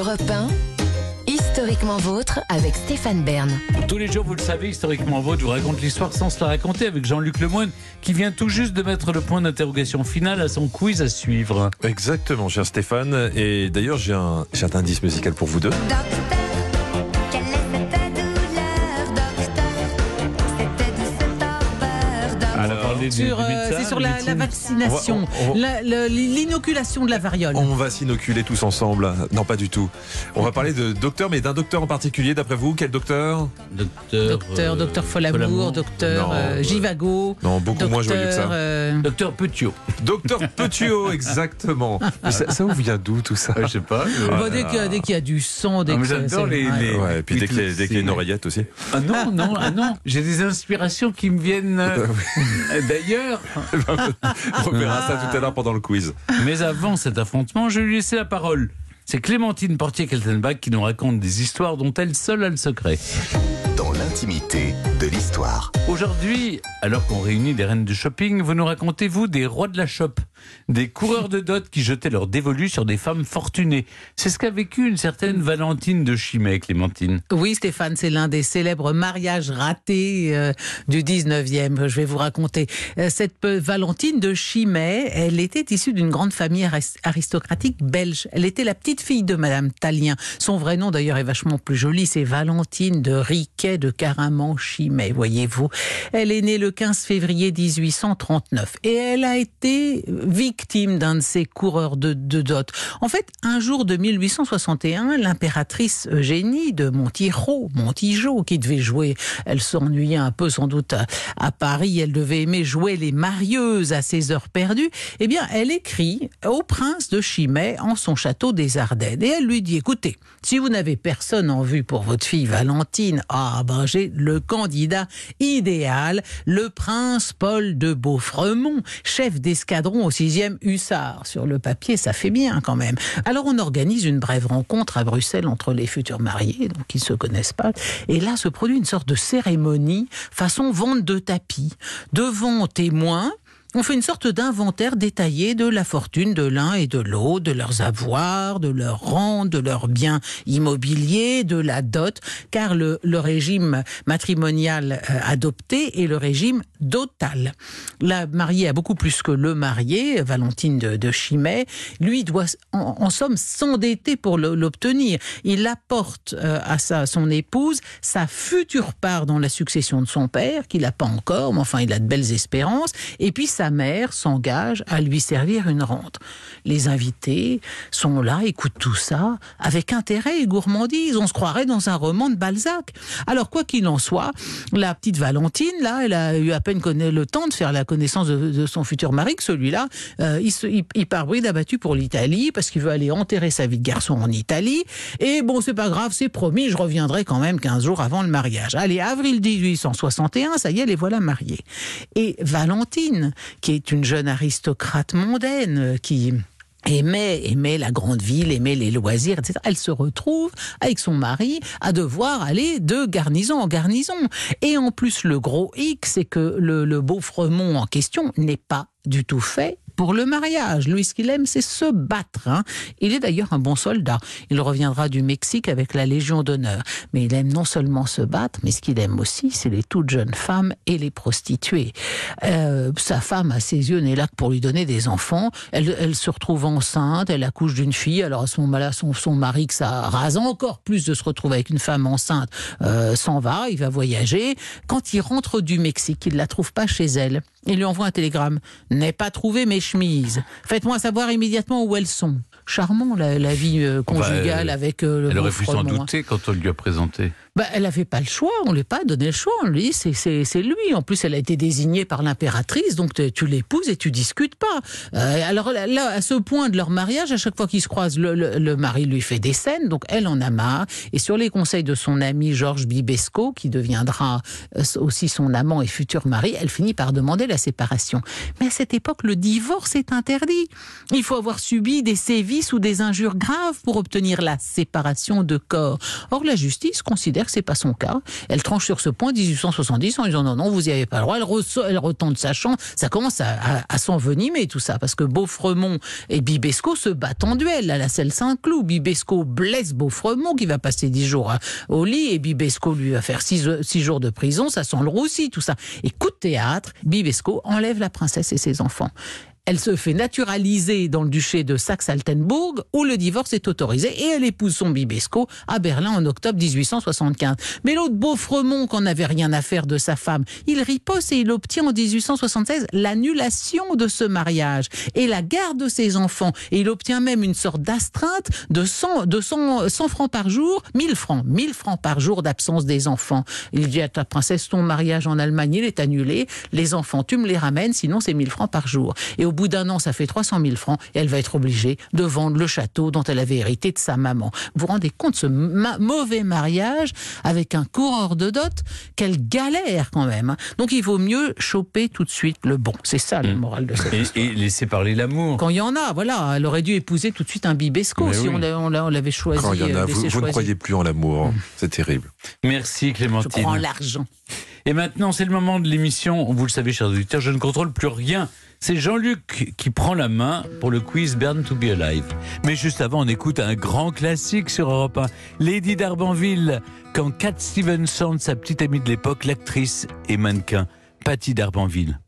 Europe 1, historiquement vôtre avec Stéphane Bern. Tous les jours, vous le savez, historiquement vôtre, je vous raconte l'histoire sans se la raconter avec Jean-Luc Lemoyne qui vient tout juste de mettre le point d'interrogation final à son quiz à suivre. Exactement, cher Stéphane. Et d'ailleurs, j'ai un, j'ai un indice musical pour vous deux. Docteur, Sur, euh, c'est sur la, vaccination, l'inoculation de la variole. On va s'inoculer tous ensemble. Non, pas du tout. On va parler de docteur, mais d'un docteur en particulier, d'après vous. Quel docteur? Docteur, Docteur, euh, docteur Folamour, Folamour. docteur Non, euh, euh, Givago. Non, beaucoup moins joyeux que ça. docteur, euh, Docteur Petiot. Docteur Petiot, exactement. Mais ça, ça vous vient d'où tout ça? Euh, je sais pas. bah, dès qu'il y, a- dès qu'il y a du sang, dès Ah, j'adore les- ouais. les- Ouais, et puis dès qu'il y, a- y une oreillette aussi. Ah non, non, ah non. J'ai des inspirations qui me viennent d'ailleurs. On verra ça tout à l'heure pendant le quiz. Mais avant cet affrontement, je lui laissais la parole. C'est Clémentine Portier-Keltenbach qui nous raconte des histoires dont elle seule a le secret. L'intimité de l'histoire. Aujourd'hui, alors qu'on réunit des reines du shopping, vous nous racontez, vous, des rois de la shop, des coureurs de dot qui jetaient leur dévolu sur des femmes fortunées. C'est ce qu'a vécu une certaine Valentine de Chimay, Clémentine. Oui, Stéphane, c'est l'un des célèbres mariages ratés euh, du 19e. Je vais vous raconter. Euh, cette pe- Valentine de Chimay, elle était issue d'une grande famille aris- aristocratique belge. Elle était la petite fille de Madame Talien. Son vrai nom, d'ailleurs, est vachement plus joli. C'est Valentine de Riquet de Caraman-Chimay, voyez-vous. Elle est née le 15 février 1839 et elle a été victime d'un de ces coureurs de, de dot. En fait, un jour de 1861, l'impératrice Eugénie de Montijo, Montijo, qui devait jouer, elle s'ennuyait un peu sans doute à, à Paris, elle devait aimer jouer les marieuses à ses heures perdues, eh bien, elle écrit au prince de Chimay en son château des Ardennes. Et elle lui dit, écoutez, si vous n'avez personne en vue pour votre fille Valentine, ah ben j'ai le candidat idéal, le prince Paul de Beaufremont, chef d'escadron au 6e hussard. Sur le papier, ça fait bien quand même. Alors on organise une brève rencontre à Bruxelles entre les futurs mariés, donc ils se connaissent pas. Et là se produit une sorte de cérémonie façon vente de tapis. Devant témoins, on fait une sorte d'inventaire détaillé de la fortune de l'un et de l'autre, de leurs avoirs, de leurs rentes, de leurs biens immobiliers, de la dot, car le, régime matrimonial euh, adopté est le régime dotal. La mariée a beaucoup plus que le marié, Valentine de, Chimay. Lui doit, en, en somme, s'endetter pour l'obtenir. Il apporte euh, à sa, son épouse sa future part dans la succession de son père, qu'il n'a pas encore, mais enfin, il a de belles espérances. Et puis, sa mère s'engage à lui servir une rente. Les invités sont là, écoutent tout ça avec intérêt et gourmandise. On se croirait dans un roman de Balzac. Alors, quoi qu'il en soit, la petite Valentine, là, elle a eu à peine le temps de faire la connaissance de, son futur mari, que celui-là, euh, il, il part bride abattu pour l'Italie parce qu'il veut aller enterrer sa vie de garçon en Italie. Et bon, c'est pas grave, c'est promis, je reviendrai quand même 15 jours avant le mariage. Allez, avril 1861, ça y est, les voilà mariés. Et Valentine, qui est une jeune aristocrate mondaine, euh, qui aimait, aimait la grande ville, aimait les loisirs, etc. Elle se retrouve avec son mari à devoir aller de garnison en garnison. Et en plus, le gros hic, c'est que le, le Beaufremont en question n'est pas du tout fait pour le mariage. Lui, ce qu'il aime, c'est se battre. hein. Il est d'ailleurs un bon soldat. Il reviendra du Mexique avec la Légion d'honneur. Mais il aime non seulement se battre, mais ce qu'il aime aussi, c'est les toutes jeunes femmes et les prostituées. Euh, sa femme, à ses yeux, n'est là que pour lui donner des enfants. Elle, elle se retrouve enceinte, elle accouche d'une fille. Alors à ce moment-là, son, son mari, que ça rase encore plus de se retrouver avec une femme enceinte, euh, s'en va, il va voyager. Quand il rentre du Mexique, il ne la trouve pas chez elle. Il lui envoie un télégramme. N'ai pas trouvé mes chemises. Faites-moi savoir immédiatement où elles sont. Charmant la, la vie euh, conjugale euh, avec euh, le Elle aurait pu s'en hein. douter quand on lui a présenté. Bah, elle n'avait pas le choix, on ne lui a pas donné le choix. On lui dit, c'est, lui. En plus, elle a été désignée par l'impératrice, donc tu, l'épouses et tu discutes pas. Euh, alors là, à ce point de leur mariage, à chaque fois qu'ils se croisent, le mari lui fait des scènes, donc elle en a marre. Et sur les conseils de son ami Georges Bibesco, qui deviendra euh, aussi son amant et futur mari, elle finit par demander la séparation. Mais à cette époque, le divorce est interdit. Il faut avoir subi des sévices ou des injures graves pour obtenir la séparation de corps. Or, la justice considère c'est pas son cas. Elle tranche sur ce point 1870 en disant non, non, vous y avez pas le droit. Elle, ressort- sa chambre. Ça commence à, s'envenimer tout ça parce que Beaufremont et Bibesco se battent en duel à la selle Saint-Cloud. Bibesco blesse Beaufremont qui va passer 10 jours au lit et Bibesco lui va faire 6 jours de prison. Ça sent le roussi, tout ça. Et coup de théâtre, Bibesco enlève la princesse et ses enfants. Elle se fait naturaliser dans le duché de Saxe-Altenbourg où le divorce est autorisé et elle épouse son Bibesco à Berlin en octobre 1875. Mais l'autre Beaufremont, qu'on n'avait rien à faire de sa femme, il riposte et il obtient en 1876 l'annulation de ce mariage et la garde de ses enfants. Et il obtient même une sorte d'astreinte de 100, de 100, 100 francs par jour, 1000 francs, 1000 francs par jour d'absence des enfants. Il dit à ta princesse, ton mariage en Allemagne, il est annulé. Les enfants, tu me les ramènes, sinon c'est 1000 francs par jour. Au bout d'un an, ça fait 300 000 francs et elle va être obligée de vendre le château dont elle avait hérité de sa maman. Vous vous rendez compte ce ma- mauvais mariage avec un coureur de dot? Quelle galère quand même. hein. Donc il vaut mieux choper tout de suite le bon. C'est ça le Mm. moral de cette Et, histoire. et laisser parler l'amour. Quand il y en a, voilà, elle aurait dû épouser tout de suite un bibesco Mais si oui. on l'a- on l'a- on l'avait choisi. Quand il y en euh, a, laissé vous, vous ne croyez plus en l'amour. hein. C'est terrible. Merci Je Clémentine. prends l'argent. Et maintenant, c'est le moment de l'émission. Vous le savez, chers auditeurs, je ne contrôle plus rien. C'est Jean-Luc qui prend la main pour le quiz Burn to be Alive. Mais juste avant, on écoute un grand classique sur Europe 1. Lady d'Arbanville, quand Cat Stevenson, sa petite amie de l'époque, l'actrice et mannequin, Patty d'Arbanville.